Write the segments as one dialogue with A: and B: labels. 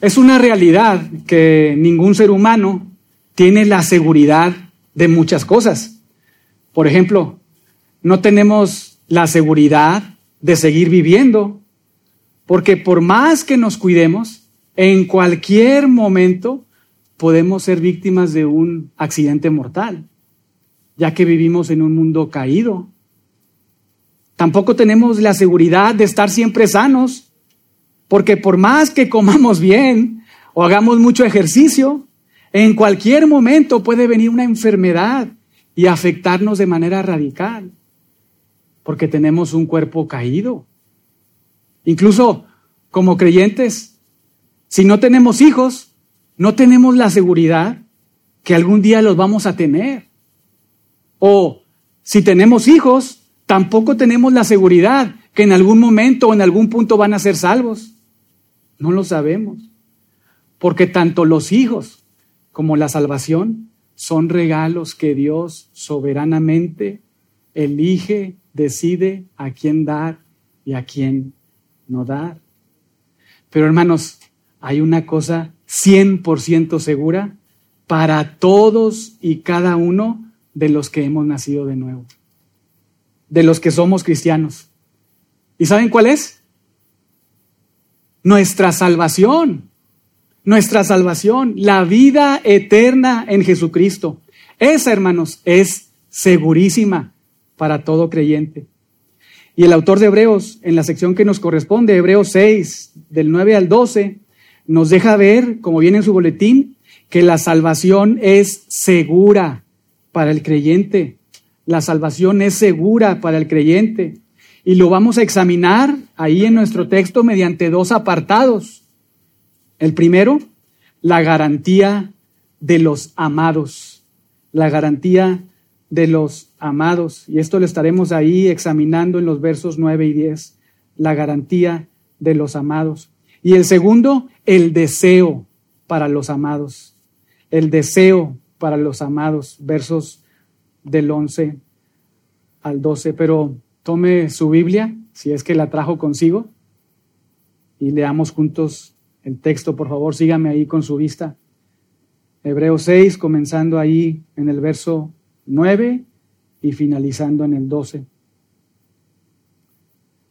A: Es una realidad que ningún ser humano tiene la seguridad de muchas cosas. Por ejemplo, no tenemos la seguridad de seguir viviendo, porque por más que nos cuidemos, en cualquier momento podemos ser víctimas de un accidente mortal, ya que vivimos en un mundo caído. Tampoco tenemos la seguridad de estar siempre sanos, porque por más que comamos bien o hagamos mucho ejercicio, en cualquier momento puede venir una enfermedad y afectarnos de manera radical, porque tenemos un cuerpo caído. Incluso como creyentes, si no tenemos hijos, no tenemos la seguridad que algún día los vamos a tener. O si tenemos hijos, tampoco tenemos la seguridad que en algún momento o en algún punto van a ser salvos. No lo sabemos. Porque tanto los hijos como la salvación son regalos que Dios soberanamente elige, decide a quién dar y a quién no dar. Pero hermanos, hay una cosa 100% segura para todos y cada uno de los que hemos nacido de nuevo, de los que somos cristianos. ¿Y saben cuál es? Nuestra salvación, nuestra salvación, la vida eterna en Jesucristo. Esa, hermanos, es segurísima para todo creyente. Y el autor de Hebreos, en la sección que nos corresponde, Hebreos 6, del 9 al 12, nos deja ver, como viene en su boletín, que la salvación es segura para el creyente. La salvación es segura para el creyente. Y lo vamos a examinar ahí en nuestro texto mediante dos apartados. El primero, la garantía de los amados. La garantía de los amados. Y esto lo estaremos ahí examinando en los versos 9 y 10. La garantía de los amados. Y el segundo, el deseo para los amados. El deseo para los amados. Versos del 11 al 12. Pero Tome su Biblia, si es que la trajo consigo, y leamos juntos el texto, por favor, sígame ahí con su vista. Hebreos 6, comenzando ahí en el verso 9 y finalizando en el 12.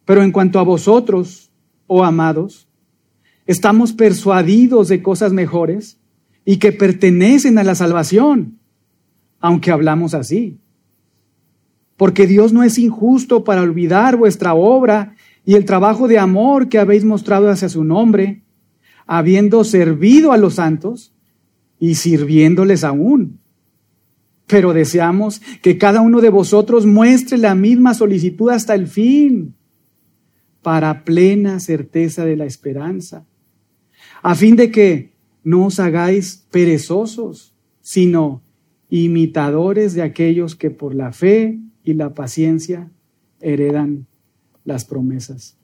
A: Pero en cuanto a vosotros, oh amados, estamos persuadidos de cosas mejores y que pertenecen a la salvación, aunque hablamos así porque Dios no es injusto para olvidar vuestra obra y el trabajo de amor que habéis mostrado hacia su nombre, habiendo servido a los santos y sirviéndoles aún. Pero deseamos que cada uno de vosotros muestre la misma solicitud hasta el fin, para plena certeza de la esperanza, a fin de que no os hagáis perezosos, sino imitadores de aquellos que por la fe y la paciencia heredan las promesas.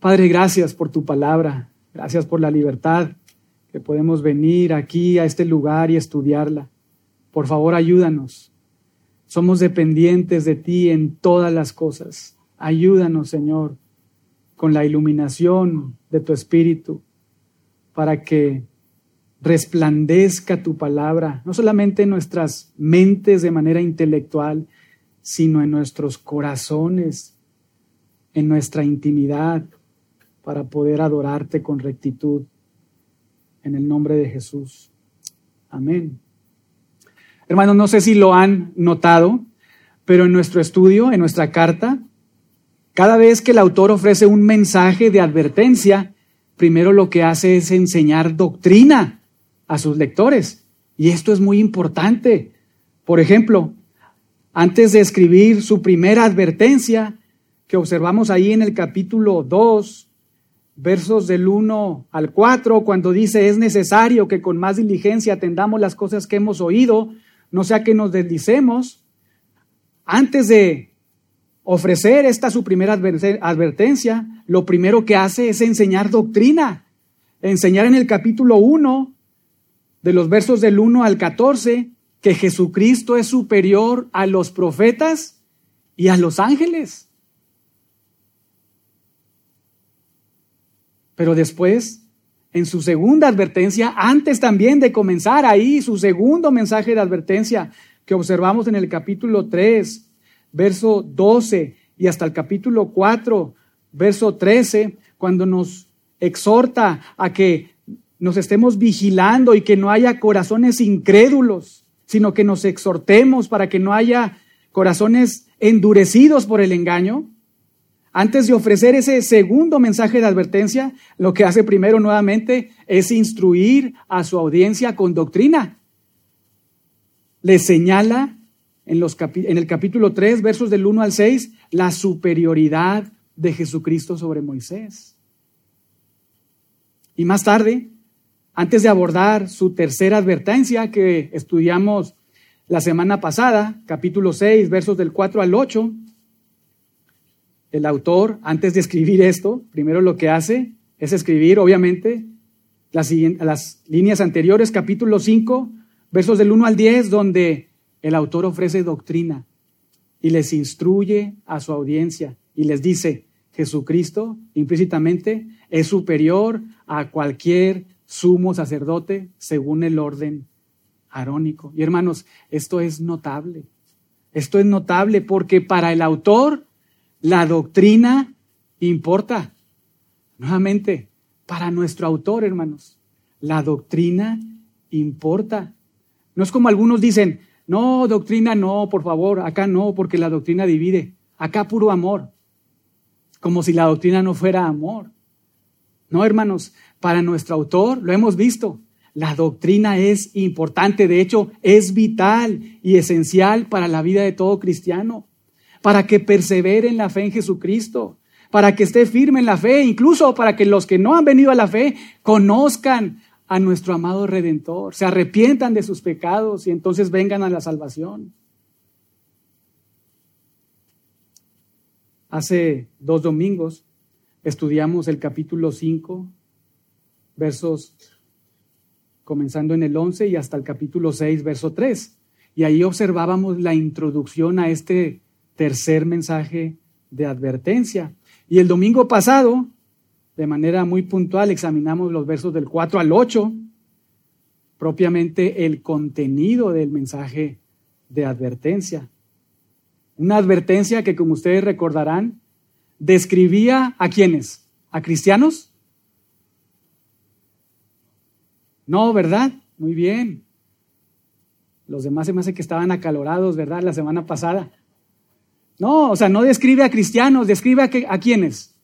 A: Padre, gracias por tu palabra, gracias por la libertad que podemos venir aquí a este lugar y estudiarla. Por favor, ayúdanos. Somos dependientes de ti en todas las cosas. Ayúdanos, Señor, con la iluminación de tu Espíritu, para que resplandezca tu palabra, no solamente en nuestras mentes de manera intelectual, sino en nuestros corazones, en nuestra intimidad, para poder adorarte con rectitud. En el nombre de Jesús. Amén. Hermanos, no sé si lo han notado, pero en nuestro estudio, en nuestra carta, cada vez que el autor ofrece un mensaje de advertencia, primero lo que hace es enseñar doctrina a sus lectores. Y esto es muy importante. Por ejemplo, antes de escribir su primera advertencia, que observamos ahí en el capítulo 2, versos del 1 al 4, cuando dice, es necesario que con más diligencia atendamos las cosas que hemos oído, no sea que nos deslicemos. Antes de ofrecer esta su primera advertencia, lo primero que hace es enseñar doctrina. Enseñar en el capítulo 1, de los versos del 1 al 14, que Jesucristo es superior a los profetas y a los ángeles. Pero después, en su segunda advertencia, antes también de comenzar ahí su segundo mensaje de advertencia que observamos en el capítulo 3, verso 12 y hasta el capítulo 4, verso 13, cuando nos exhorta a que nos estemos vigilando y que no haya corazones incrédulos, sino que nos exhortemos para que no haya corazones endurecidos por el engaño. Antes de ofrecer ese segundo mensaje de advertencia, lo que hace primero nuevamente es instruir a su audiencia con doctrina. Le señala en, los en el capítulo 3, versos del 1 al 6, la superioridad de Jesucristo sobre Moisés. Y más tarde, antes de abordar su tercera advertencia que estudiamos la semana pasada, capítulo 6, versos del 4 al 8, el autor, antes de escribir esto, primero lo que hace es escribir, obviamente, las, líneas anteriores, capítulo 5, versos del 1 al 10, donde el autor ofrece doctrina y les instruye a su audiencia y les dice, Jesucristo implícitamente es superior a cualquier sumo sacerdote según el orden arónico. Y hermanos, esto es notable. Esto es notable porque para el autor la doctrina importa. Nuevamente, para nuestro autor, hermanos, la doctrina importa. No es como algunos dicen, no, doctrina no, por favor, acá no, porque la doctrina divide. Acá puro amor. Como si la doctrina no fuera amor. No, hermanos, para nuestro autor, lo hemos visto, la doctrina es importante, de hecho, es vital y esencial para la vida de todo cristiano, para que persevere en la fe en Jesucristo, para que esté firme en la fe, incluso para que los que no han venido a la fe conozcan a nuestro amado Redentor, se arrepientan de sus pecados y entonces vengan a la salvación. Hace dos domingos estudiamos el capítulo 5 versos comenzando en el 11 y hasta el capítulo 6, verso 3. Y ahí observábamos la introducción a este tercer mensaje de advertencia. Y el domingo pasado, de manera muy puntual, examinamos los versos del 4 al 8, propiamente el contenido del mensaje de advertencia. Una advertencia que, como ustedes recordarán, describía a quienes, a cristianos, No, ¿verdad? Muy bien. Los demás se me hace que estaban acalorados, ¿verdad? La semana pasada. No, o sea, no describe a cristianos, describe a, a quiénes.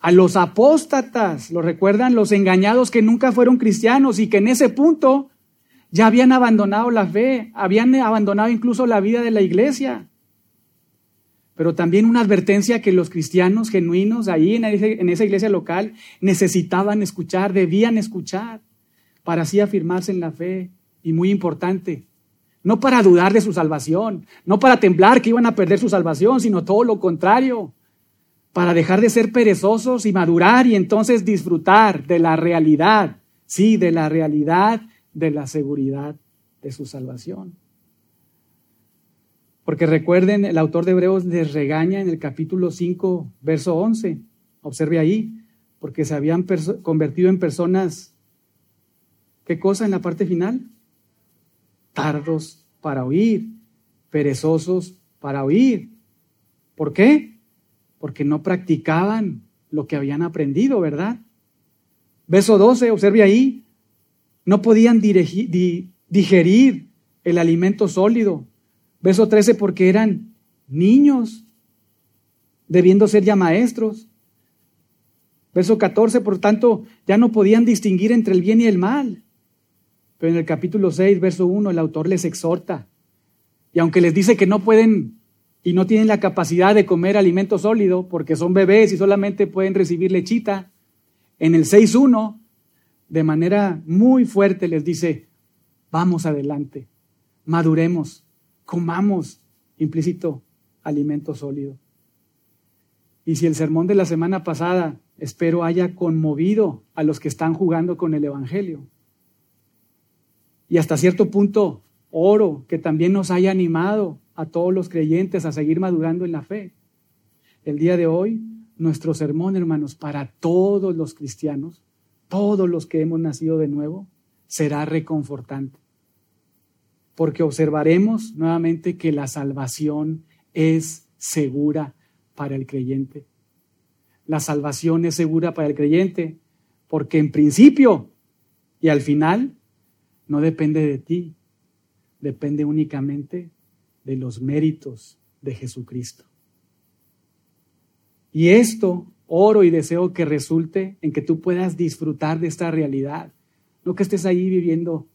A: A los apóstatas, lo recuerdan, los engañados que nunca fueron cristianos y que en ese punto ya habían abandonado la fe, habían abandonado incluso la vida de la iglesia. Pero también una advertencia que los cristianos genuinos ahí en esa iglesia local necesitaban escuchar, debían escuchar para así afirmarse en la fe. Y muy importante, no para dudar de su salvación, no para temblar que iban a perder su salvación, sino todo lo contrario, para dejar de ser perezosos y madurar y entonces disfrutar de la realidad, sí, de la realidad de la seguridad de su salvación. Porque recuerden, el autor de Hebreos les regaña en el capítulo 5, verso 11. Observe ahí, porque se habían convertido en personas ¿Qué cosa en la parte final? Tardos para oír, perezosos para oír. ¿Por qué? Porque no practicaban lo que habían aprendido, ¿verdad? Verso 12, observe ahí, no podían digerir el alimento sólido. Verso 13, porque eran niños, debiendo ser ya maestros. Verso 14, por tanto, ya no podían distinguir entre el bien y el mal. Pero en el capítulo 6, verso 1, el autor les exhorta. Y aunque les dice que no pueden y no tienen la capacidad de comer alimento sólido porque son bebés y solamente pueden recibir lechita, en el 6.1, de manera muy fuerte les dice, vamos adelante, maduremos, comamos, implícito, alimento sólido. Y si el sermón de la semana pasada, espero, haya conmovido a los que están jugando con el Evangelio, y hasta cierto punto oro que también nos haya animado a todos los creyentes a seguir madurando en la fe. El día de hoy, nuestro sermón, hermanos, para todos los cristianos, todos los que hemos nacido de nuevo, será reconfortante. Porque observaremos nuevamente que la salvación es segura para el creyente. La salvación es segura para el creyente porque en principio y al final no depende de ti, depende únicamente de los méritos de Jesucristo. Y esto oro y deseo que resulte en que tú puedas disfrutar de esta realidad. No que estés ahí viviendo,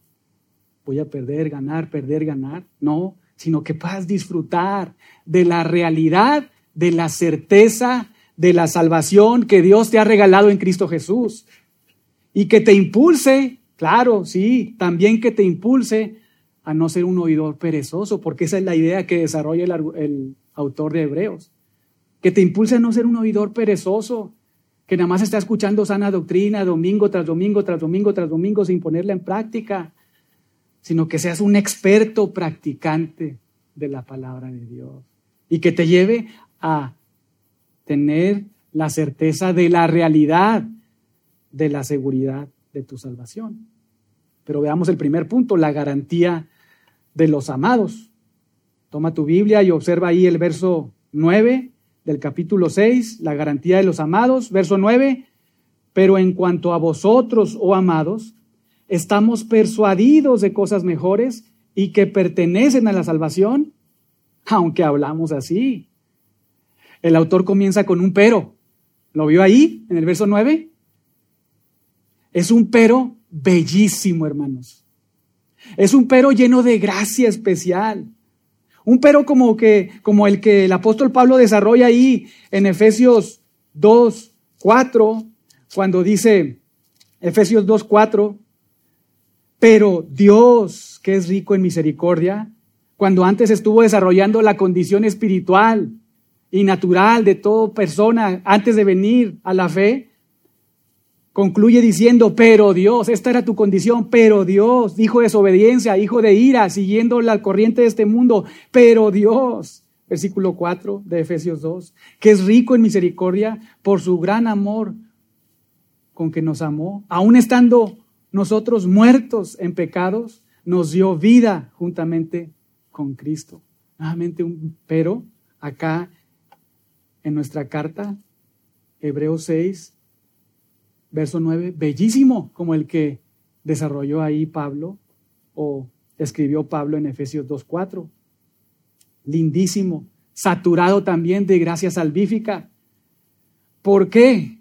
A: voy a perder, ganar, perder, ganar. No, sino que puedas disfrutar de la realidad, de la certeza, de la salvación que Dios te ha regalado en Cristo Jesús. Y que te impulse, claro, sí, también que te impulse a no ser un oidor perezoso, porque esa es la idea que desarrolla el, autor de Hebreos que te impulse a no ser un oidor perezoso, que nada más está escuchando sana doctrina domingo tras domingo, tras domingo, tras domingo, sin ponerla en práctica, sino que seas un experto practicante de la palabra de Dios y que te lleve a tener la certeza de la realidad de la seguridad de tu salvación. Pero veamos el primer punto, la garantía de los amados. Toma tu Biblia y observa ahí el verso 9 del capítulo 6, la garantía de los amados, verso 9, pero en cuanto a vosotros, oh amados, estamos persuadidos de cosas mejores y que pertenecen a la salvación, aunque hablamos así. El autor comienza con un pero. ¿Lo vio ahí, en el verso 9? Es un pero bellísimo, hermanos. Es un pero lleno de gracia especial. Un pero como, que, como el que el apóstol Pablo desarrolla ahí en Efesios 2, 4, cuando dice, Efesios 2, 4, pero Dios, que es rico en misericordia, cuando antes estuvo desarrollando la condición espiritual y natural de toda persona antes de venir a la fe, Concluye diciendo, pero Dios, esta era tu condición, pero Dios, hijo de desobediencia, hijo de ira, siguiendo la corriente de este mundo, pero Dios, versículo 4 de Efesios 2, que es rico en misericordia por su gran amor con que nos amó, aun estando nosotros muertos en pecados, nos dio vida juntamente con Cristo. Nuevamente un pero acá en nuestra carta, Hebreos 6, verso 9, bellísimo como el que desarrolló ahí Pablo o escribió Pablo en Efesios 2.4. Lindísimo, saturado también de gracia salvífica. ¿Por qué?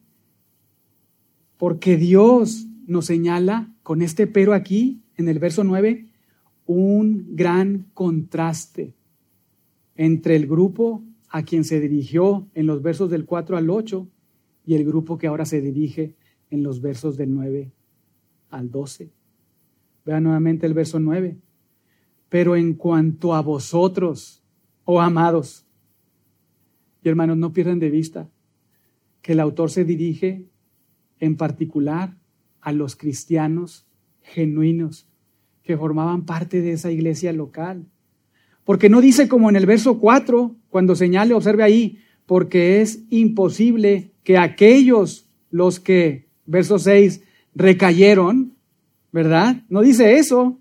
A: Porque Dios nos señala con este pero aquí, en el verso 9, un gran contraste entre el grupo a quien se dirigió en los versos del 4 al 8 y el grupo que ahora se dirige en los versos del 9 al 12. Vean nuevamente el verso 9. Pero en cuanto a vosotros, oh amados, y hermanos, no pierdan de vista que el autor se dirige en particular a los cristianos genuinos que formaban parte de esa iglesia local. Porque no dice como en el verso 4, cuando señale, observe ahí, porque es imposible que aquellos los que verso 6, recayeron, ¿verdad? No dice eso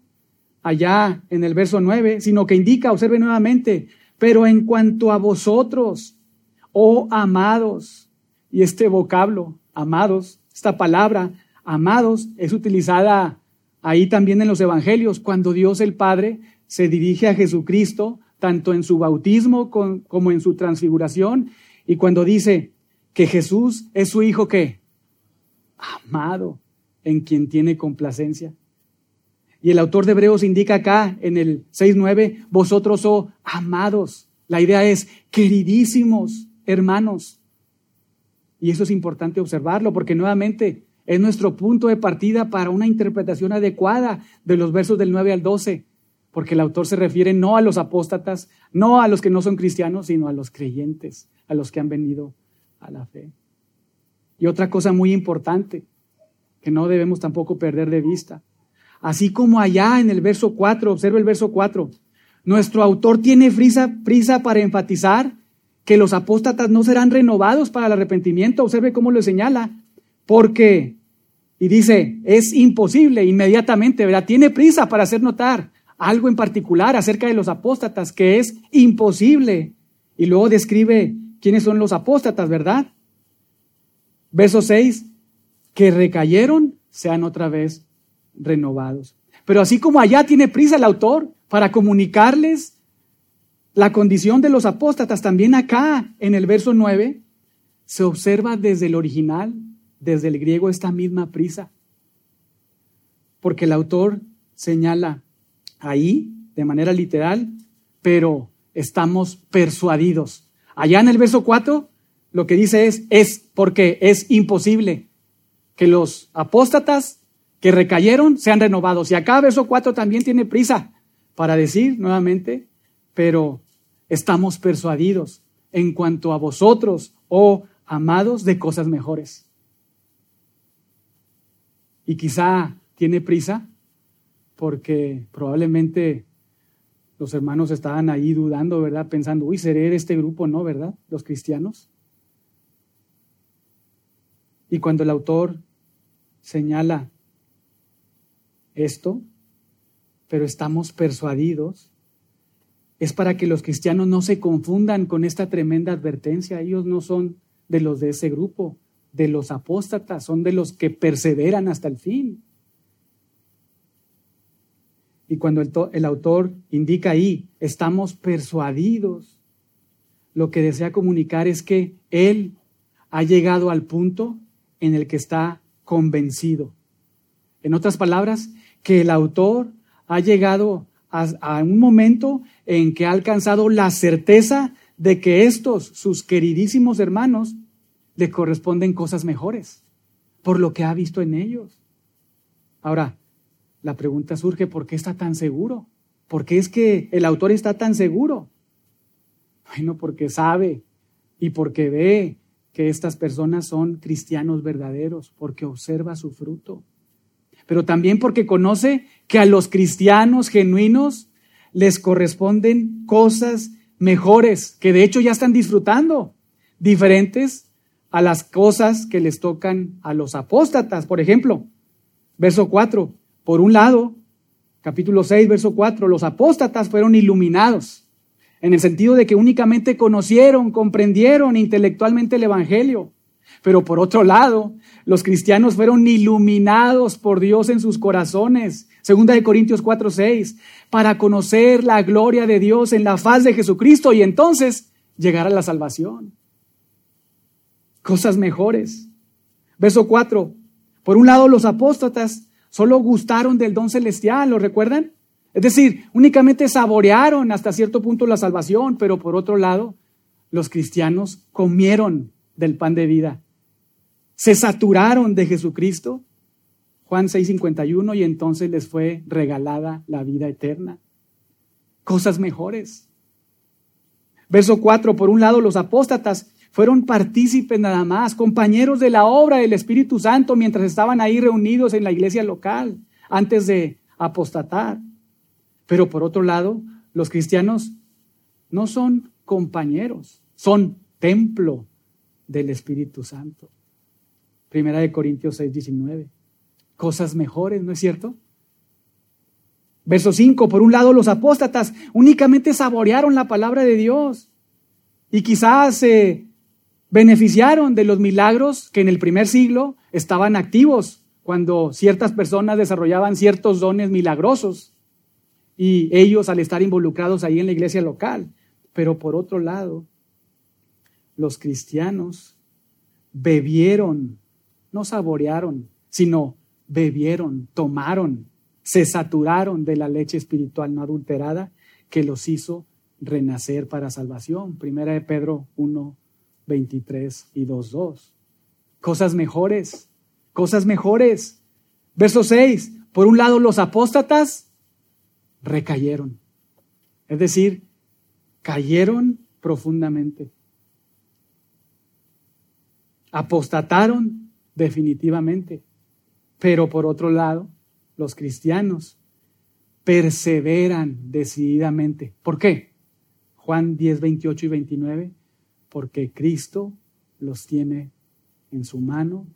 A: allá en el verso 9, sino que indica, observe nuevamente, pero en cuanto a vosotros, oh amados, y este vocablo, amados, esta palabra, amados, es utilizada ahí también en los evangelios, cuando Dios el Padre se dirige a Jesucristo, tanto en su bautismo como en su transfiguración, y cuando dice que Jesús es su Hijo que amado, en quien tiene complacencia. Y el autor de Hebreos indica acá en el 6.9, vosotros oh amados. La idea es queridísimos hermanos. Y eso es importante observarlo porque nuevamente es nuestro punto de partida para una interpretación adecuada de los versos del 9 al 12, porque el autor se refiere no a los apóstatas, no a los que no son cristianos, sino a los creyentes, a los que han venido a la fe. Y otra cosa muy importante que no debemos tampoco perder de vista. Así como allá en el verso 4, observa el verso 4, nuestro autor tiene prisa, prisa para enfatizar que los apóstatas no serán renovados para el arrepentimiento. Observe cómo lo señala. Porque y dice, es imposible inmediatamente, ¿verdad? Tiene prisa para hacer notar algo en particular acerca de los apóstatas, que es imposible. Y luego describe quiénes son los apóstatas, ¿verdad? Verso 6, que recayeron, sean otra vez renovados. Pero así como allá tiene prisa el autor para comunicarles la condición de los apóstatas, también acá en el verso 9 se observa desde el original, desde el griego, esta misma prisa. Porque el autor señala ahí, de manera literal, pero estamos persuadidos. Allá en el verso 4, lo que dice es, es porque es imposible que los apóstatas que recayeron sean renovados. Y acá verso 4 también tiene prisa para decir nuevamente, pero estamos persuadidos en cuanto a vosotros, oh amados, de cosas mejores. Y quizá tiene prisa porque probablemente los hermanos estaban ahí dudando, ¿verdad? Pensando, uy, ¿seré este grupo? No, ¿verdad? Los cristianos. Y cuando el autor señala esto, pero estamos persuadidos, es para que los cristianos no se confundan con esta tremenda advertencia. Ellos no son de los de ese grupo, de los apóstatas, son de los que perseveran hasta el fin. Y cuando el, el, autor indica ahí, estamos persuadidos, lo que desea comunicar es que él ha llegado al punto en el que está convencido. En otras palabras, que el autor ha llegado a, un momento en que ha alcanzado la certeza de que estos, sus queridísimos hermanos, le corresponden cosas mejores, por lo que ha visto en ellos. Ahora, la pregunta surge, ¿por qué está tan seguro? ¿Por qué es que el autor está tan seguro? Bueno, porque sabe y porque ve que estas personas son cristianos verdaderos, porque observa su fruto pero también porque conoce que a los cristianos genuinos les corresponden cosas mejores, que de hecho ya están disfrutando, diferentes a las cosas que les tocan a los apóstatas. Por ejemplo, verso 4, por un lado, capítulo 6, verso 4, los apóstatas fueron iluminados, en el sentido de que únicamente conocieron, comprendieron intelectualmente el Evangelio. Pero por otro lado, los cristianos fueron iluminados por Dios en sus corazones. Segunda de Corintios 4, 6, para conocer la gloria de Dios en la faz de Jesucristo y entonces llegar a la salvación. Cosas mejores. Verso 4. Por un lado, los apóstatas solo gustaron del don celestial, ¿lo recuerdan? Es decir, únicamente saborearon hasta cierto punto la salvación, pero por otro lado, los cristianos comieron del pan de vida se saturaron de Jesucristo, Juan 6:51, y entonces les fue regalada la vida eterna. Cosas mejores. Verso 4, por un lado los apóstatas fueron partícipes nada más, compañeros de la obra del Espíritu Santo mientras estaban ahí reunidos en la iglesia local, antes de apostatar. Pero por otro lado, los cristianos no son compañeros, son templo del Espíritu Santo. Primera de Corintios 6, 19. Cosas mejores, ¿no es cierto? Verso 5, por un lado los apóstatas únicamente saborearon la palabra de Dios y quizás se beneficiaron de los milagros que en el primer siglo estaban activos cuando ciertas personas desarrollaban ciertos dones milagrosos y ellos al estar involucrados ahí en la iglesia local. Pero por otro lado, los cristianos bebieron no saborearon, sino bebieron, tomaron, se saturaron de la leche espiritual no adulterada que los hizo renacer para salvación. Primera de Pedro 1, 23 y 2, 2. Cosas mejores, cosas mejores. Verso 6. Por un lado, los apóstatas recayeron. Es decir, cayeron profundamente. Apostataron definitivamente. Pero por otro lado, los cristianos perseveran decididamente. ¿Por qué? Juan 10, 28 y 29, porque Cristo los tiene en su mano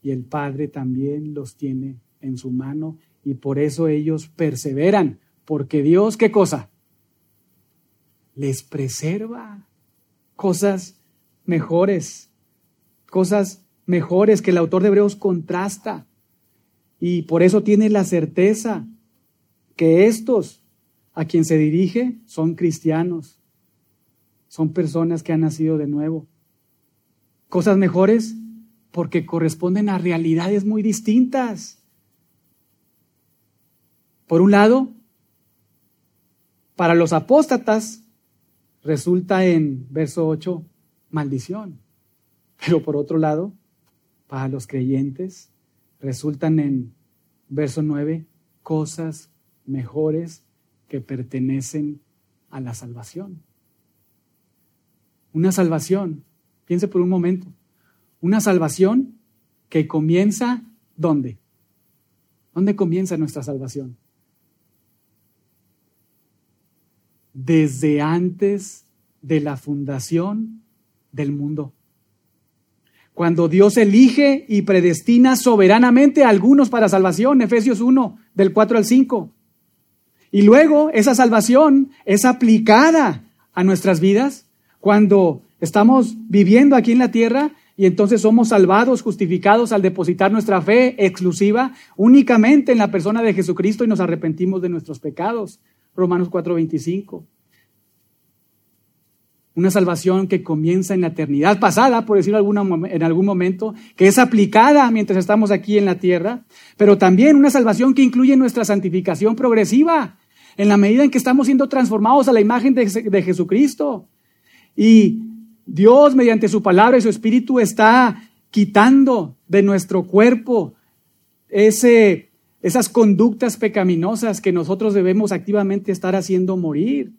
A: y el Padre también los tiene en su mano y por eso ellos perseveran, porque Dios, ¿qué cosa? Les preserva cosas mejores, cosas mejores que el autor de Hebreos contrasta. Y por eso tiene la certeza que estos a quien se dirige son cristianos, son personas que han nacido de nuevo. Cosas mejores porque corresponden a realidades muy distintas. Por un lado, para los apóstatas resulta en verso 8 maldición, pero por otro lado, para los creyentes resultan en verso 9 cosas mejores que pertenecen a la salvación. Una salvación, piense por un momento, una salvación que comienza ¿dónde? ¿Dónde comienza nuestra salvación? Desde antes de la fundación del mundo. Cuando Dios elige y predestina soberanamente a algunos para salvación, Efesios 1, del 4 al 5. Y luego esa salvación es aplicada a nuestras vidas cuando estamos viviendo aquí en la tierra y entonces somos salvados, justificados al depositar nuestra fe exclusiva únicamente en la persona de Jesucristo y nos arrepentimos de nuestros pecados. Romanos 4:25. Una salvación que comienza en la eternidad pasada, por decirlo en algún momento, que es aplicada mientras estamos aquí en la tierra, pero también una salvación que incluye nuestra santificación progresiva, en la medida en que estamos siendo transformados a la imagen de, de Jesucristo. Y Dios, mediante su palabra y su espíritu, está quitando de nuestro cuerpo ese, esas conductas pecaminosas que nosotros debemos activamente estar haciendo morir.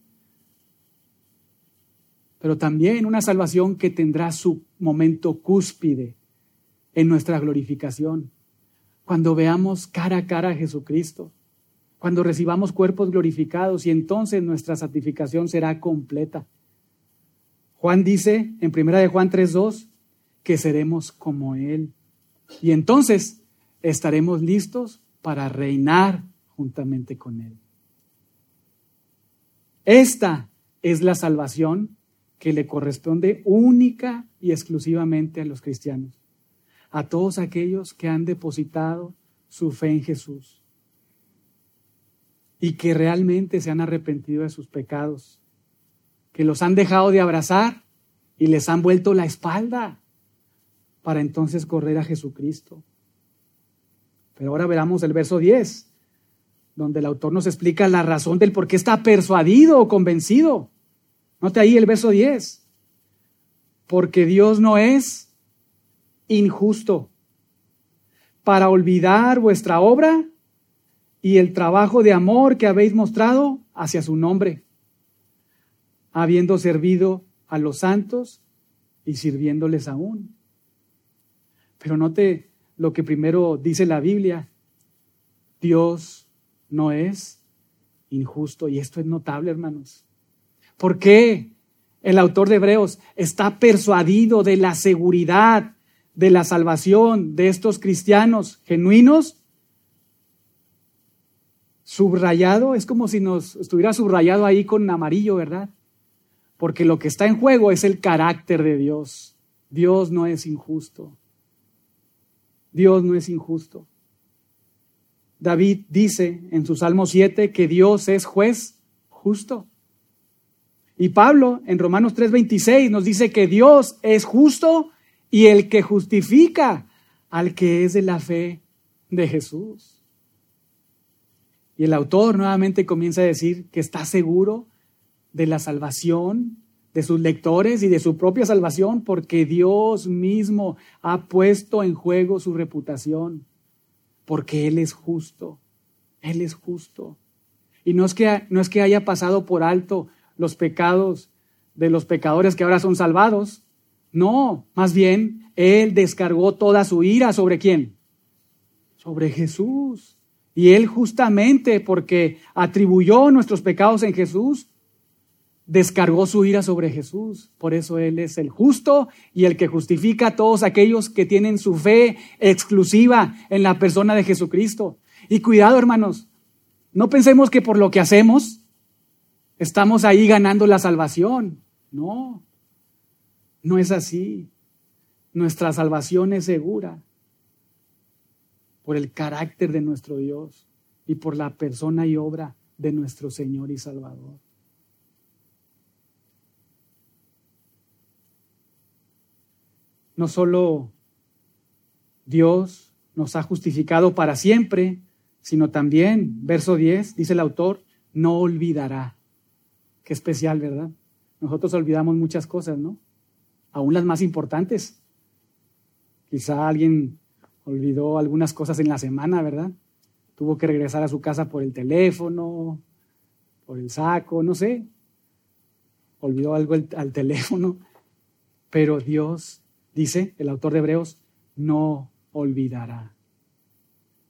A: Pero también una salvación que tendrá su momento cúspide en nuestra glorificación. Cuando veamos cara a cara a Jesucristo, cuando recibamos cuerpos glorificados y entonces nuestra santificación será completa. Juan dice en primera de Juan 3:2 que seremos como él. Y entonces estaremos listos para reinar juntamente con él. Esta es la salvación que le corresponde única y exclusivamente a los cristianos, a todos aquellos que han depositado su fe en Jesús y que realmente se han arrepentido de sus pecados que los han dejado de abrazar y les han vuelto la espalda para entonces correr a Jesucristo. Pero ahora veramos el verso 10, donde el autor nos explica la razón del por qué está persuadido o convencido. Note ahí el verso 10. Porque Dios no es injusto para olvidar vuestra obra y el trabajo de amor que habéis mostrado hacia su nombre habiendo servido a los santos y sirviéndoles aún. Pero note lo que primero dice la Biblia. Dios no es injusto. Y esto es notable, hermanos. ¿Por qué el autor de Hebreos está persuadido de la seguridad de la salvación de estos cristianos genuinos? Subrayado, es como si nos estuviera subrayado ahí con amarillo, ¿verdad? Porque lo que está en juego es el carácter de Dios. Dios no es injusto. Dios no es injusto. David dice en su Salmo 7 que Dios es juez justo. Y Pablo en Romanos 3:26 nos dice que Dios es justo y el que justifica al que es de la fe de Jesús. Y el autor nuevamente comienza a decir que está seguro de la salvación de sus lectores y de su propia salvación, porque Dios mismo ha puesto en juego su reputación, porque Él es justo, Él es justo. Y no es que, no es que haya pasado por alto los pecados de los pecadores que ahora son salvados, no, más bien Él descargó toda su ira sobre quién? Sobre Jesús. Y Él justamente porque atribuyó nuestros pecados en Jesús, descargó su ira sobre Jesús. Por eso Él es el justo y el que justifica a todos aquellos que tienen su fe exclusiva en la persona de Jesucristo. Y cuidado, hermanos, no pensemos que por lo que hacemos estamos ahí ganando la salvación. No, no es así. Nuestra salvación es segura por el carácter de nuestro Dios y por la persona y obra de nuestro Señor y Salvador. No solo Dios nos ha justificado para siempre, sino también, verso 10, dice el autor, no olvidará. Qué especial, ¿verdad? Nosotros olvidamos muchas cosas, ¿no? Aún las más importantes. Quizá alguien olvidó algunas cosas en la semana, ¿verdad? Tuvo que regresar a su casa por el teléfono, por el saco, no sé. Olvidó algo al teléfono. Pero Dios, dice el autor de Hebreos, no olvidará.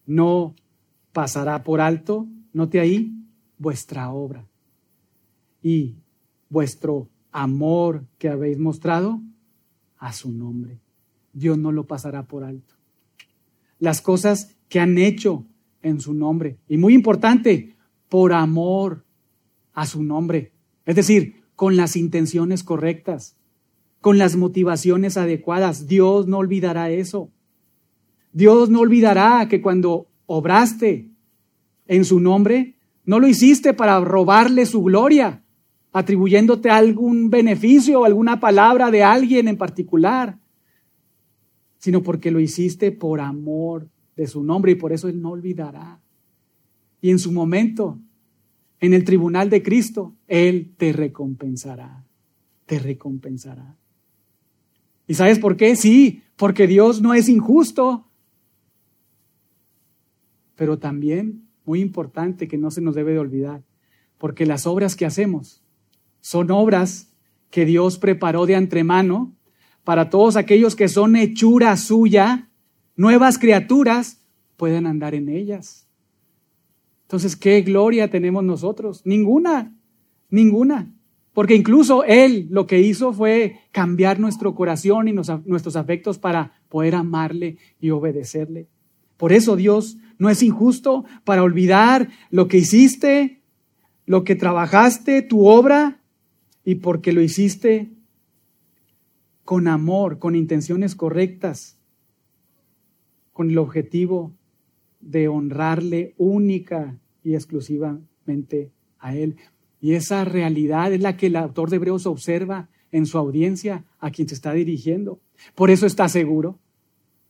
A: No pasará por alto, note ahí, vuestra obra y vuestro amor que habéis mostrado a su nombre. Dios no lo pasará por alto. Las cosas que han hecho en su nombre. Y muy importante, por amor a su nombre. Es decir, con las intenciones correctas, con las motivaciones adecuadas. Dios no olvidará eso. Dios no olvidará que cuando obraste en su nombre, no lo hiciste para robarle su gloria, atribuyéndote algún beneficio o alguna palabra de alguien en particular, sino porque lo hiciste por amor de su nombre y por eso Él no olvidará. Y en su momento, en el tribunal de Cristo, Él te recompensará, te recompensará. ¿Y sabes por qué? Sí, porque Dios no es injusto, pero también, muy importante que no se nos debe de olvidar, porque las obras que hacemos son obras que Dios preparó de antemano para todos aquellos que son hechura suya, nuevas criaturas, puedan andar en ellas. Entonces, ¿qué gloria tenemos nosotros? Ninguna, ninguna. Porque incluso Él lo que hizo fue cambiar nuestro corazón y nuestros afectos para poder amarle y obedecerle. Por eso Dios no es injusto para olvidar lo que hiciste, lo que trabajaste, tu obra, y porque lo hiciste con amor, con intenciones correctas, con el objetivo de honrarle única y exclusivamente a Él. Y esa realidad es la que el autor de Hebreos observa en su audiencia a quien se está dirigiendo. Por eso está seguro,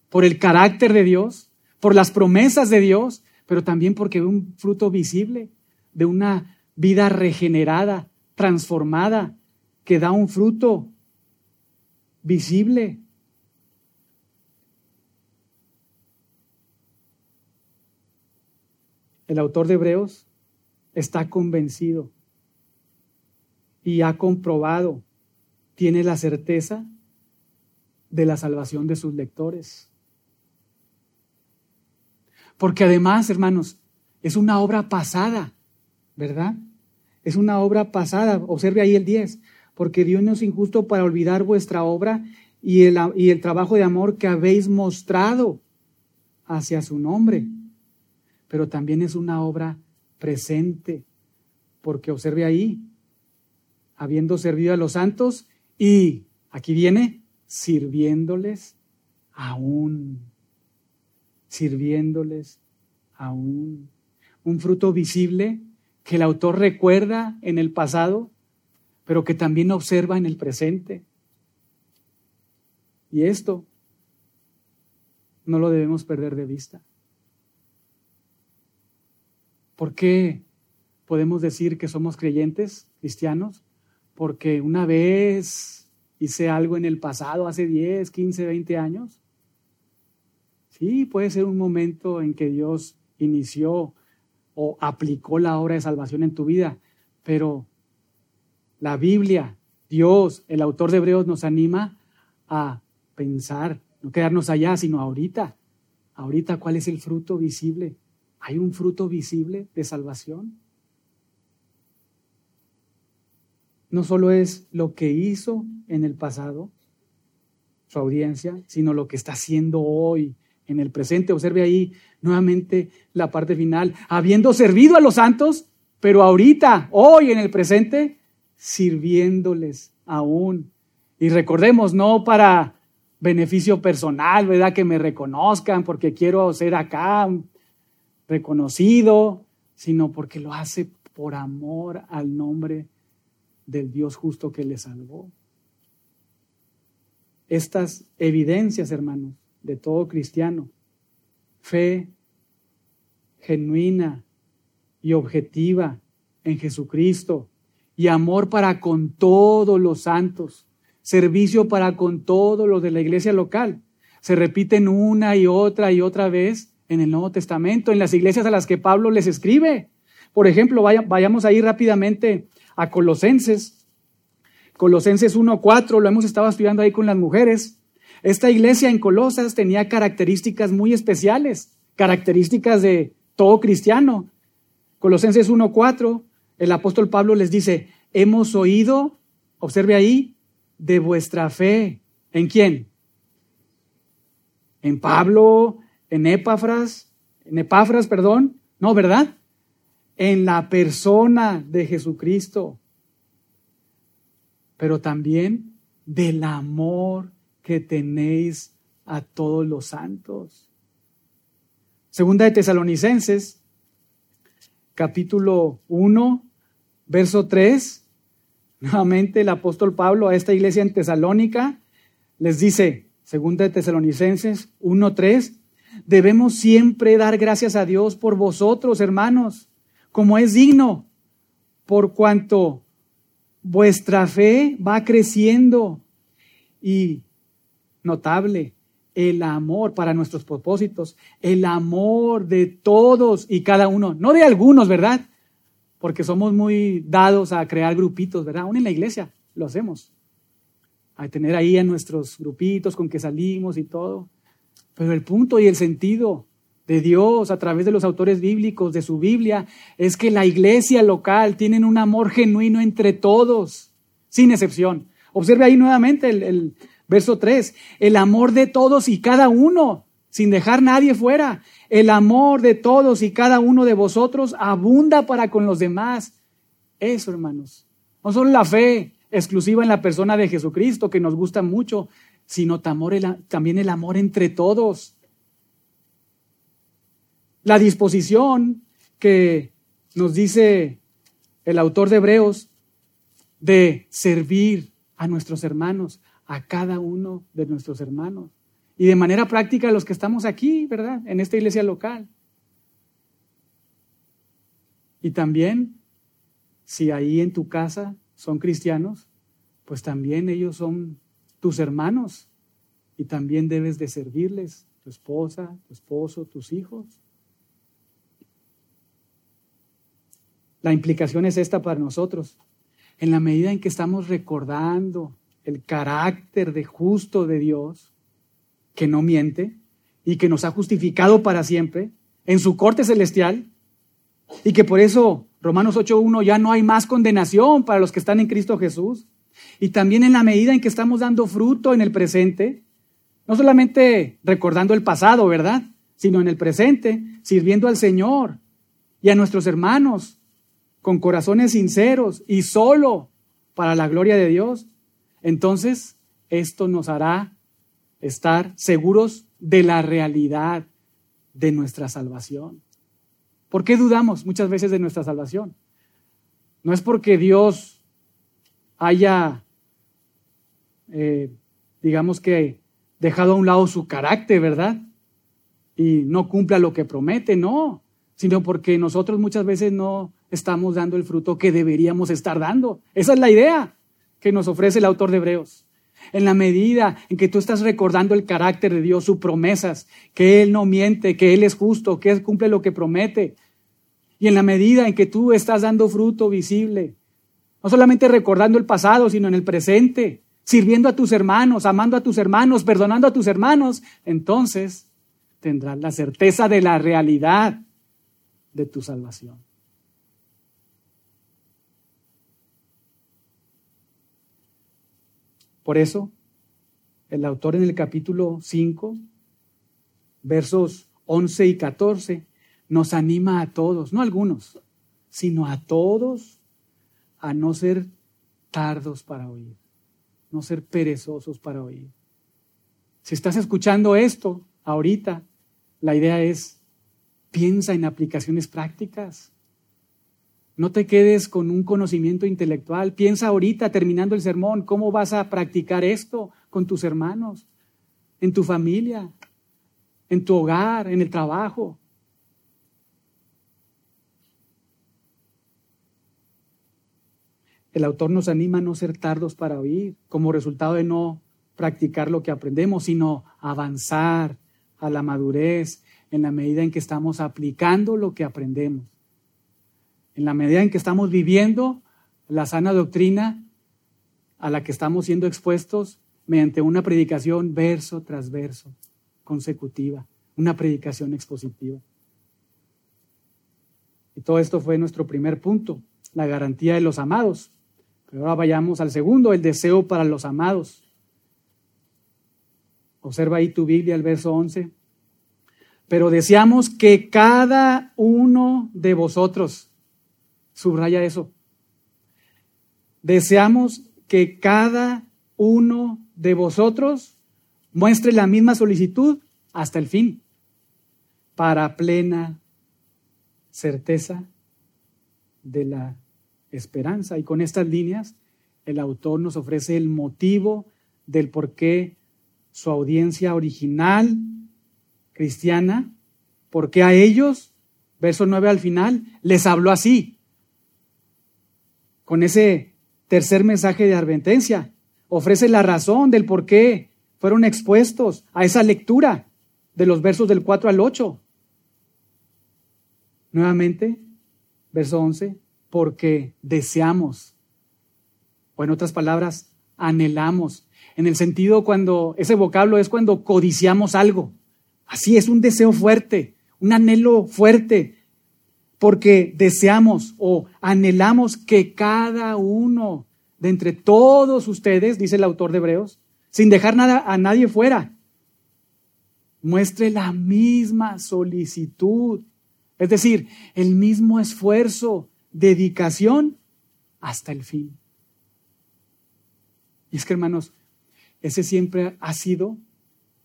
A: por el carácter de Dios, por las promesas de Dios, pero también porque ve un fruto visible de una vida regenerada, transformada, que da un fruto visible. El autor de Hebreos está convencido y ha comprobado, tiene la certeza de la salvación de sus lectores. Porque además, hermanos, es una obra pasada, ¿verdad? Es una obra pasada. Observe ahí el 10. Porque Dios no es injusto para olvidar vuestra obra y el, y el trabajo de amor que habéis mostrado hacia su nombre. Pero también es una obra presente. Porque observe ahí, habiendo servido a los santos y, aquí viene, sirviéndoles aún sirviéndoles aún. Un fruto visible que el autor recuerda en el pasado, pero que también observa en el presente. Y esto no lo debemos perder de vista. ¿Por qué podemos decir que somos creyentes, cristianos? Porque una vez hice algo en el pasado, hace 10, 15, 20 años, Sí, puede ser un momento en que Dios inició o aplicó la obra de salvación en tu vida, pero la Biblia, Dios, el autor de Hebreos nos anima a pensar, no quedarnos allá, sino ahorita. Ahorita, ¿cuál es el fruto visible? ¿Hay un fruto visible de salvación? No solo es lo que hizo en el pasado, su audiencia, sino lo que está haciendo hoy en el presente. Observe ahí nuevamente la parte final. Habiendo servido a los santos, pero ahorita, hoy en el presente, sirviéndoles aún. Y recordemos, no para beneficio personal, ¿verdad? Que me reconozcan porque quiero ser acá reconocido, sino porque lo hace por amor al nombre del Dios justo que le salvó. Estas evidencias, hermanos, de todo cristiano, fe genuina y objetiva en Jesucristo y amor para con todos los santos, servicio para con todos los de la iglesia local. Se repiten una y otra y otra vez en el Nuevo Testamento, en las iglesias a las que Pablo les escribe. Por ejemplo, vayamos ahí rápidamente a Colosenses. Colosenses 1.4, lo hemos estado estudiando ahí con las mujeres. Esta iglesia en Colosas tenía características muy especiales, características de todo cristiano. Colosenses 1.4, el apóstol Pablo les dice, hemos oído, observe ahí, de vuestra fe. ¿En quién? En Pablo, en Epafras, en Epafras, perdón. No, ¿verdad? En la persona de Jesucristo. Pero también del amor que tenéis a todos los santos. Segunda de Tesalonicenses, capítulo 1, verso 3. Nuevamente el apóstol Pablo a esta iglesia en Tesalónica les dice, segunda de Tesalonicenses 1, 3, debemos siempre dar gracias a Dios por vosotros, hermanos, como es digno, por cuanto vuestra fe va creciendo y notable el amor para nuestros propósitos, el amor de todos y cada uno, no de algunos, ¿verdad? Porque somos muy dados a crear grupitos, ¿verdad? Aún en la iglesia lo hacemos, a tener ahí a nuestros grupitos con que salimos y todo. Pero el punto y el sentido de Dios a través de los autores bíblicos, de su Biblia, es que la iglesia local tiene un amor genuino entre todos, sin excepción. Observe ahí nuevamente el, Verso 3, el amor de todos y cada uno, sin dejar nadie fuera. El amor de todos y cada uno de vosotros abunda para con los demás. Eso, hermanos. No solo la fe exclusiva en la persona de Jesucristo, que nos gusta mucho, sino también el amor entre todos. La disposición que nos dice el autor de Hebreos de servir a nuestros hermanos, a cada uno de nuestros hermanos. Y de manera práctica los que estamos aquí, ¿verdad? En esta iglesia local. Y también, si ahí en tu casa son cristianos, pues también ellos son tus hermanos y también debes de servirles, tu esposa, tu esposo, tus hijos. La implicación es esta para nosotros. En la medida en que estamos recordando el carácter de justo de Dios, que no miente y que nos ha justificado para siempre en su corte celestial, y que por eso Romanos 8.1 ya no hay más condenación para los que están en Cristo Jesús. Y también en la medida en que estamos dando fruto en el presente, no solamente recordando el pasado, ¿verdad? Sino en el presente, sirviendo al Señor y a nuestros hermanos con corazones sinceros y solo para la gloria de Dios entonces esto nos hará estar seguros de la realidad de nuestra salvación. ¿Por qué dudamos muchas veces de nuestra salvación? No es porque Dios haya, eh, digamos que, dejado a un lado su carácter, ¿verdad? Y no cumpla lo que promete, no, sino porque nosotros muchas veces no estamos dando el fruto que deberíamos estar dando. Esa es la idea que nos ofrece el autor de Hebreos. En la medida en que tú estás recordando el carácter de Dios, sus promesas, que Él no miente, que Él es justo, que Él cumple lo que promete. Y en la medida en que tú estás dando fruto visible, no solamente recordando el pasado, sino en el presente, sirviendo a tus hermanos, amando a tus hermanos, perdonando a tus hermanos, entonces tendrás la certeza de la realidad de tu salvación. Por eso, el autor en el capítulo 5, versos 11 y 14, nos anima a todos, no a algunos, sino a todos a no ser tardos para oír, no ser perezosos para oír. Si estás escuchando esto ahorita, la idea es, piensa en aplicaciones prácticas. No te quedes con un conocimiento intelectual. Piensa ahorita, terminando el sermón, cómo vas a practicar esto con tus hermanos, en tu familia, en tu hogar, en el trabajo. El autor nos anima a no ser tardos para oír, como resultado de no practicar lo que aprendemos, sino avanzar a la madurez en la medida en que estamos aplicando lo que aprendemos. En la medida en que estamos viviendo la sana doctrina a la que estamos siendo expuestos mediante una predicación verso tras verso, consecutiva, una predicación expositiva. Y todo esto fue nuestro primer punto, la garantía de los amados. Pero ahora vayamos al segundo, el deseo para los amados. Observa ahí tu Biblia, el verso 11. Pero deseamos que cada uno de vosotros, subraya eso, deseamos que cada uno de vosotros muestre la misma solicitud hasta el fin, para plena certeza de la esperanza. Y con estas líneas, el autor nos ofrece el motivo del por qué su audiencia original cristiana, por qué a ellos, verso 9 al final, les habló así, con ese tercer mensaje de advertencia. Ofrece la razón del por qué fueron expuestos a esa lectura de los versos del 4 al 8. Nuevamente, verso 11, porque deseamos, o en otras palabras, anhelamos, en el sentido cuando ese vocablo es cuando codiciamos algo. Así es un deseo fuerte, un anhelo fuerte, porque deseamos o anhelamos que cada uno de entre todos ustedes, dice el autor de Hebreos, sin dejar nada a nadie fuera, muestre la misma solicitud, es decir, el mismo esfuerzo, dedicación hasta el fin. Y es que, hermanos, ese siempre ha sido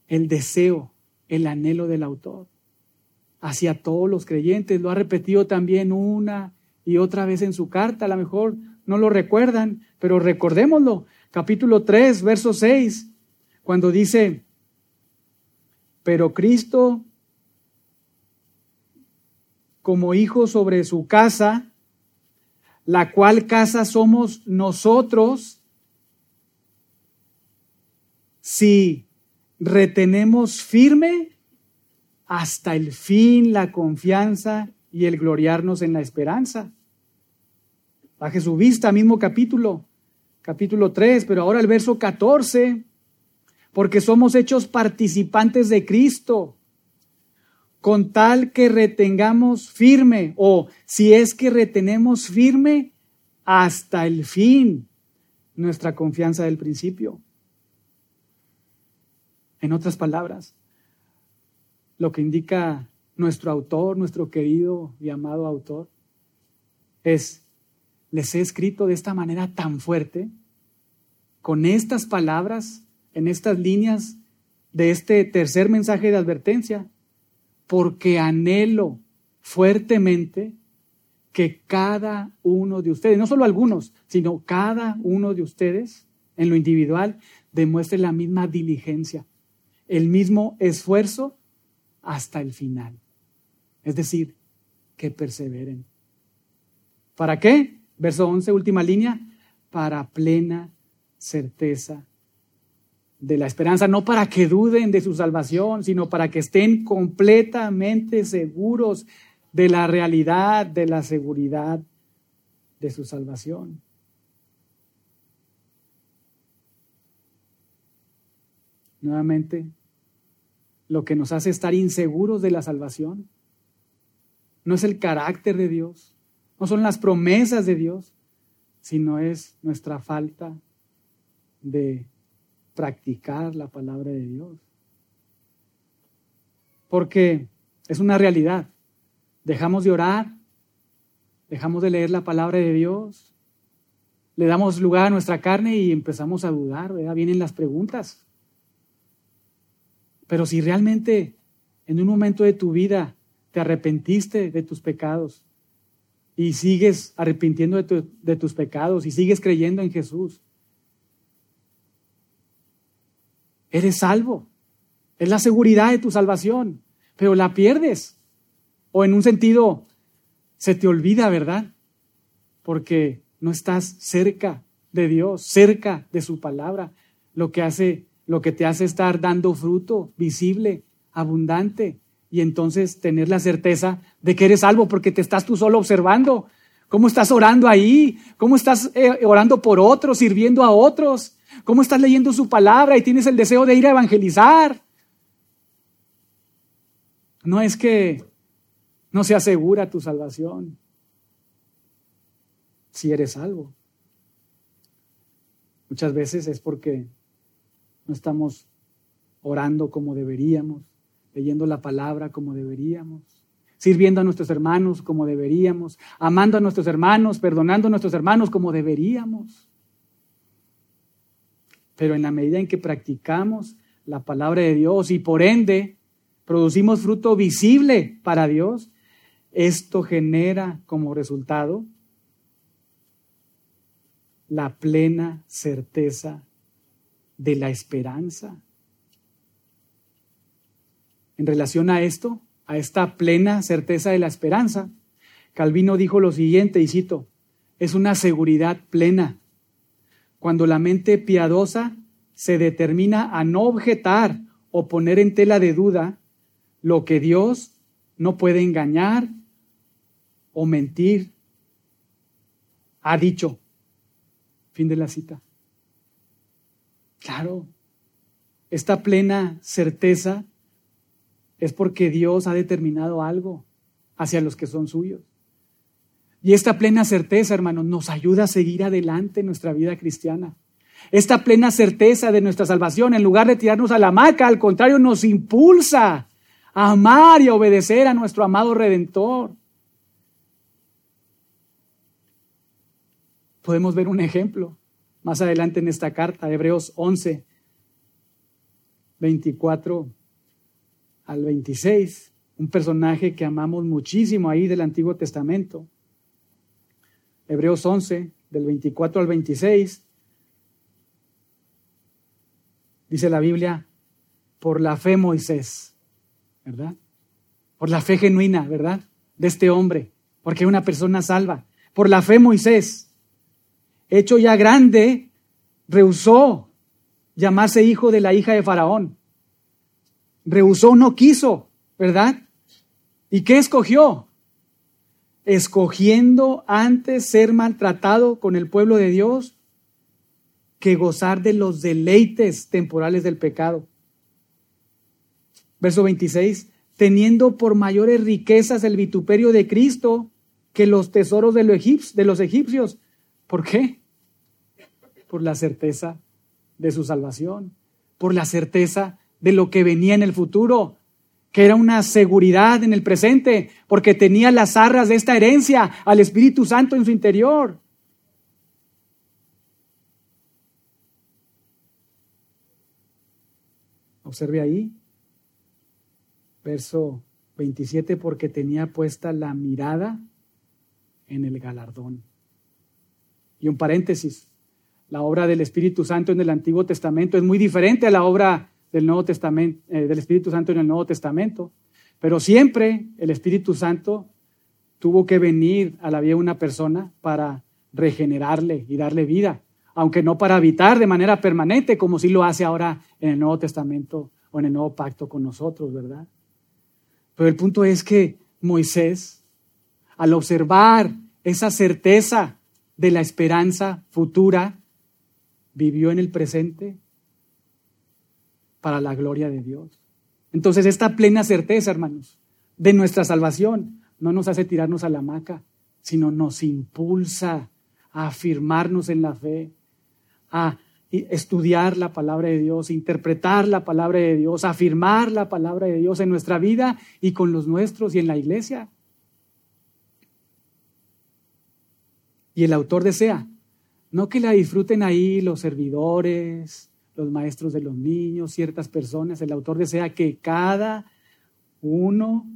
A: el deseo, el anhelo del autor hacia todos los creyentes. Lo ha repetido también una y otra vez en su carta. A lo mejor no lo recuerdan, pero recordémoslo. Capítulo 3, verso 6, cuando dice, pero Cristo como hijo sobre su casa, la cual casa somos nosotros, si retenemos firme hasta el fin la confianza y el gloriarnos en la esperanza. Baje su vista, mismo capítulo, capítulo 3, pero ahora el verso 14, porque somos hechos participantes de Cristo, con tal que retengamos firme, o si es que retenemos firme hasta el fin nuestra confianza del principio. En otras palabras, lo que indica nuestro autor, nuestro querido y amado autor, es, les he escrito de esta manera tan fuerte, con estas palabras, en estas líneas de este tercer mensaje de advertencia, porque anhelo fuertemente que cada uno de ustedes, no solo algunos, sino cada uno de ustedes en lo individual, demuestre la misma diligencia, el mismo esfuerzo hasta el final. Es decir, que perseveren. ¿Para qué? Verso 11, última línea, para plena certeza de la esperanza, no para que duden de su salvación, sino para que estén completamente seguros de la realidad, de la seguridad de su salvación. Nuevamente, lo que nos hace estar inseguros de la salvación no es el carácter de Dios, no son las promesas de Dios, sino es nuestra falta de practicar la palabra de Dios. Porque es una realidad. Dejamos de orar, dejamos de leer la palabra de Dios, le damos lugar a nuestra carne y empezamos a dudar, ¿verdad? Vienen las preguntas. Pero si realmente en un momento de tu vida te arrepentiste de tus pecados y sigues arrepintiendo de, tus pecados y sigues creyendo en Jesús, eres salvo. Es la seguridad de tu salvación, pero la pierdes. O en un sentido, se te olvida, ¿verdad? Porque no estás cerca de Dios, cerca de su palabra, lo que hace, lo que te hace estar dando fruto visible, abundante, y entonces tener la certeza de que eres salvo porque te estás tú solo observando. ¿Cómo estás orando ahí? ¿Cómo estás eh, orando por otros, sirviendo a otros? ¿Cómo estás leyendo su palabra y tienes el deseo de ir a evangelizar? No es que no se asegura tu salvación si eres salvo. Muchas veces es porque no estamos orando como deberíamos, leyendo la palabra como deberíamos, sirviendo a nuestros hermanos como deberíamos, amando a nuestros hermanos, perdonando a nuestros hermanos como deberíamos. Pero en la medida en que practicamos la palabra de Dios y por ende producimos fruto visible para Dios, esto genera como resultado la plena certeza de la esperanza. En relación a esto, a esta plena certeza de la esperanza, Calvino dijo lo siguiente, y cito, es una seguridad plena cuando la mente piadosa se determina a no objetar o poner en tela de duda lo que Dios no puede engañar o mentir, ha dicho. Fin de la cita. Claro, esta plena certeza es porque Dios ha determinado algo hacia los que son suyos. Y esta plena certeza, hermanos, nos ayuda a seguir adelante en nuestra vida cristiana. Esta plena certeza de nuestra salvación, en lugar de tirarnos a la hamaca, al contrario, nos impulsa a amar y a obedecer a nuestro amado Redentor. Podemos ver un ejemplo más adelante en esta carta, Hebreos 11, 24 al 26, un personaje que amamos muchísimo ahí del Antiguo Testamento. Hebreos 11, del 24 al 26, dice la Biblia, por la fe Moisés, ¿verdad? Por la fe genuina, ¿verdad? De este hombre, porque es una persona salva. Por la fe Moisés, hecho ya grande, rehusó llamarse hijo de la hija de Faraón. Rehusó, no quiso, ¿verdad? ¿Y qué escogió? escogiendo antes ser maltratado con el pueblo de Dios que gozar de los deleites temporales del pecado. Verso 26, teniendo por mayores riquezas el vituperio de Cristo que los tesoros de los egipcios. ¿Por qué? Por la certeza de su salvación, por la certeza de lo que venía en el futuro, que era una seguridad en el presente, porque tenía las arras de esta herencia al Espíritu Santo en su interior. Observe ahí, verso 27, porque tenía puesta la mirada en el galardón. Y un paréntesis, la obra del Espíritu Santo en el Antiguo Testamento es muy diferente a la obra del Nuevo eh, del Espíritu Santo en el Nuevo Testamento. Pero siempre el Espíritu Santo tuvo que venir a la vida de una persona para regenerarle y darle vida, aunque no para habitar de manera permanente, como sí lo hace ahora en el Nuevo Testamento o en el Nuevo Pacto con nosotros, ¿verdad? Pero el punto es que Moisés, al observar esa certeza de la esperanza futura, vivió en el presente para la gloria de Dios. Entonces, esta plena certeza, hermanos, de nuestra salvación no nos hace tirarnos a la hamaca, sino nos impulsa a afirmarnos en la fe, a estudiar la palabra de Dios, interpretar la palabra de Dios, afirmar la palabra de Dios en nuestra vida y con los nuestros y en la iglesia. Y el autor desea, no que la disfruten ahí los servidores, los maestros de los niños, ciertas personas, el autor desea que cada uno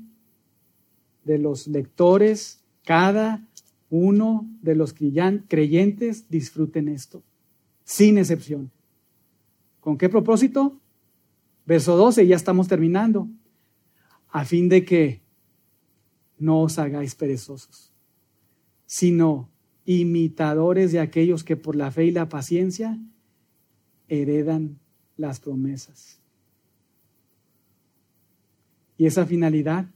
A: de los lectores, cada uno de los creyentes disfruten esto sin excepción. ¿Con qué propósito? Verso 12, ya estamos terminando. A fin de que no os hagáis perezosos, sino imitadores de aquellos que por la fe y la paciencia heredan las promesas. Y esa finalidad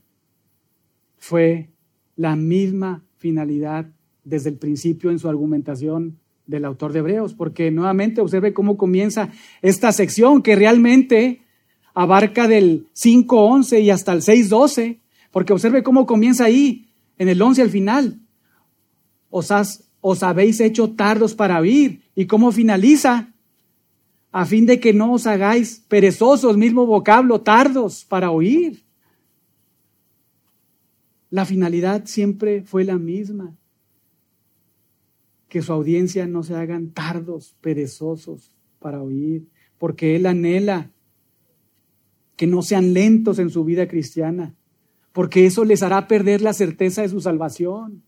A: fue la misma finalidad desde el principio en su argumentación del autor de Hebreos, porque nuevamente observe cómo comienza esta sección que realmente abarca del 5.11 y hasta el 6.12, porque observe cómo comienza ahí, en el 11 al final. Os, os habéis hecho tardos para oír, y cómo finaliza, a fin de que no os hagáis perezosos, mismo vocablo, tardos para oír. La finalidad siempre fue la misma, que su audiencia no se hagan tardos, perezosos para oír, porque Él anhela que no sean lentos en su vida cristiana, porque eso les hará perder la certeza de su salvación.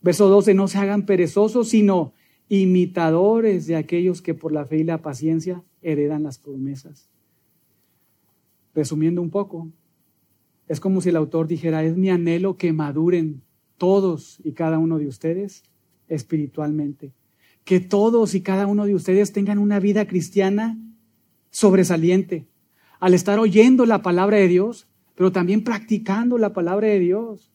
A: Verso 12, no se hagan perezosos, sino imitadores de aquellos que por la fe y la paciencia heredan las promesas. Resumiendo un poco, es como si el autor dijera, es mi anhelo que maduren todos y cada uno de ustedes espiritualmente. Que todos y cada uno de ustedes tengan una vida cristiana sobresaliente al estar oyendo la palabra de Dios, pero también practicando la palabra de Dios.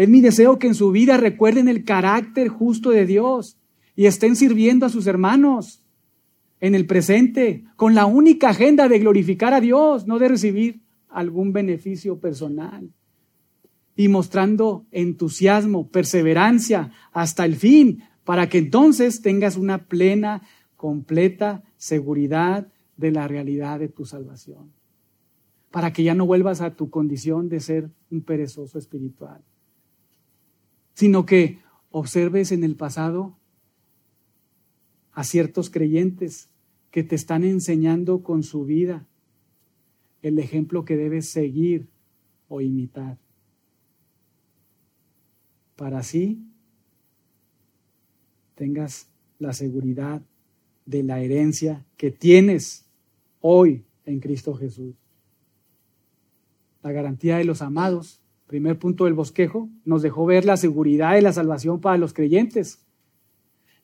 A: Es mi deseo que en su vida recuerden el carácter justo de Dios y estén sirviendo a sus hermanos en el presente con la única agenda de glorificar a Dios, no de recibir algún beneficio personal. Y mostrando entusiasmo, perseverancia hasta el fin, para que entonces tengas una plena, completa seguridad de la realidad de tu salvación, para que ya no vuelvas a tu condición de ser un perezoso espiritual, sino que observes en el pasado a ciertos creyentes que te están enseñando con su vida el ejemplo que debes seguir o imitar para así tengas la seguridad de la herencia que tienes hoy en Cristo Jesús. La garantía de los amados, primer punto del bosquejo, nos dejó ver la seguridad de la salvación para los creyentes.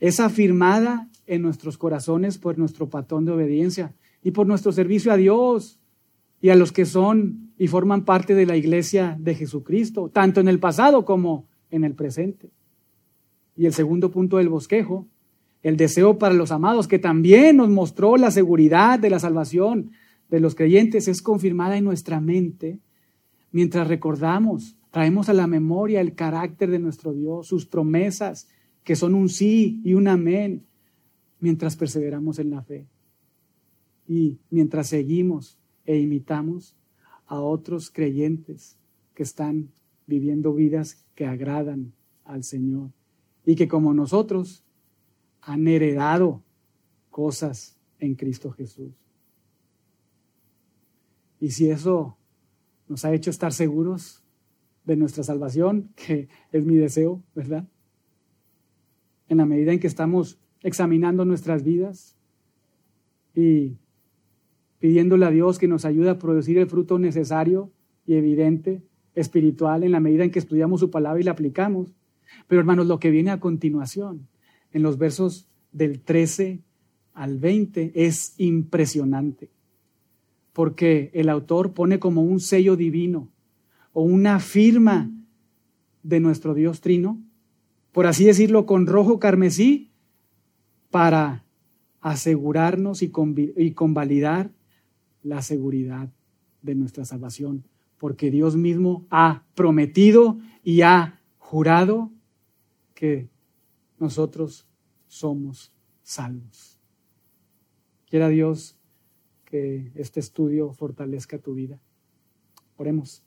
A: Es afirmada en nuestros corazones por nuestro patrón de obediencia y por nuestro servicio a Dios y a los que son y forman parte de la iglesia de Jesucristo, tanto en el pasado como en el presente. Y el segundo punto del bosquejo, el deseo para los amados, que también nos mostró la seguridad de la salvación de los creyentes, es confirmada en nuestra mente mientras recordamos, traemos a la memoria el carácter de nuestro Dios, sus promesas, que son un sí y un amén, mientras perseveramos en la fe. Y mientras seguimos e imitamos a otros creyentes que están viviendo vidas que agradan al Señor y que como nosotros han heredado cosas en Cristo Jesús. Y si eso nos ha hecho estar seguros de nuestra salvación, que es mi deseo, ¿verdad? En la medida en que estamos examinando nuestras vidas y pidiéndole a Dios que nos ayude a producir el fruto necesario y evidente espiritual en la medida en que estudiamos su palabra y la aplicamos. Pero hermanos, lo que viene a continuación, en los versos del 13 al 20, es impresionante, porque el autor pone como un sello divino o una firma de nuestro Dios Trino, por así decirlo, con rojo carmesí, para asegurarnos y, y convalidar la seguridad de nuestra salvación porque Dios mismo ha prometido y ha jurado que nosotros somos salvos. Quiera Dios que este estudio fortalezca tu vida. Oremos.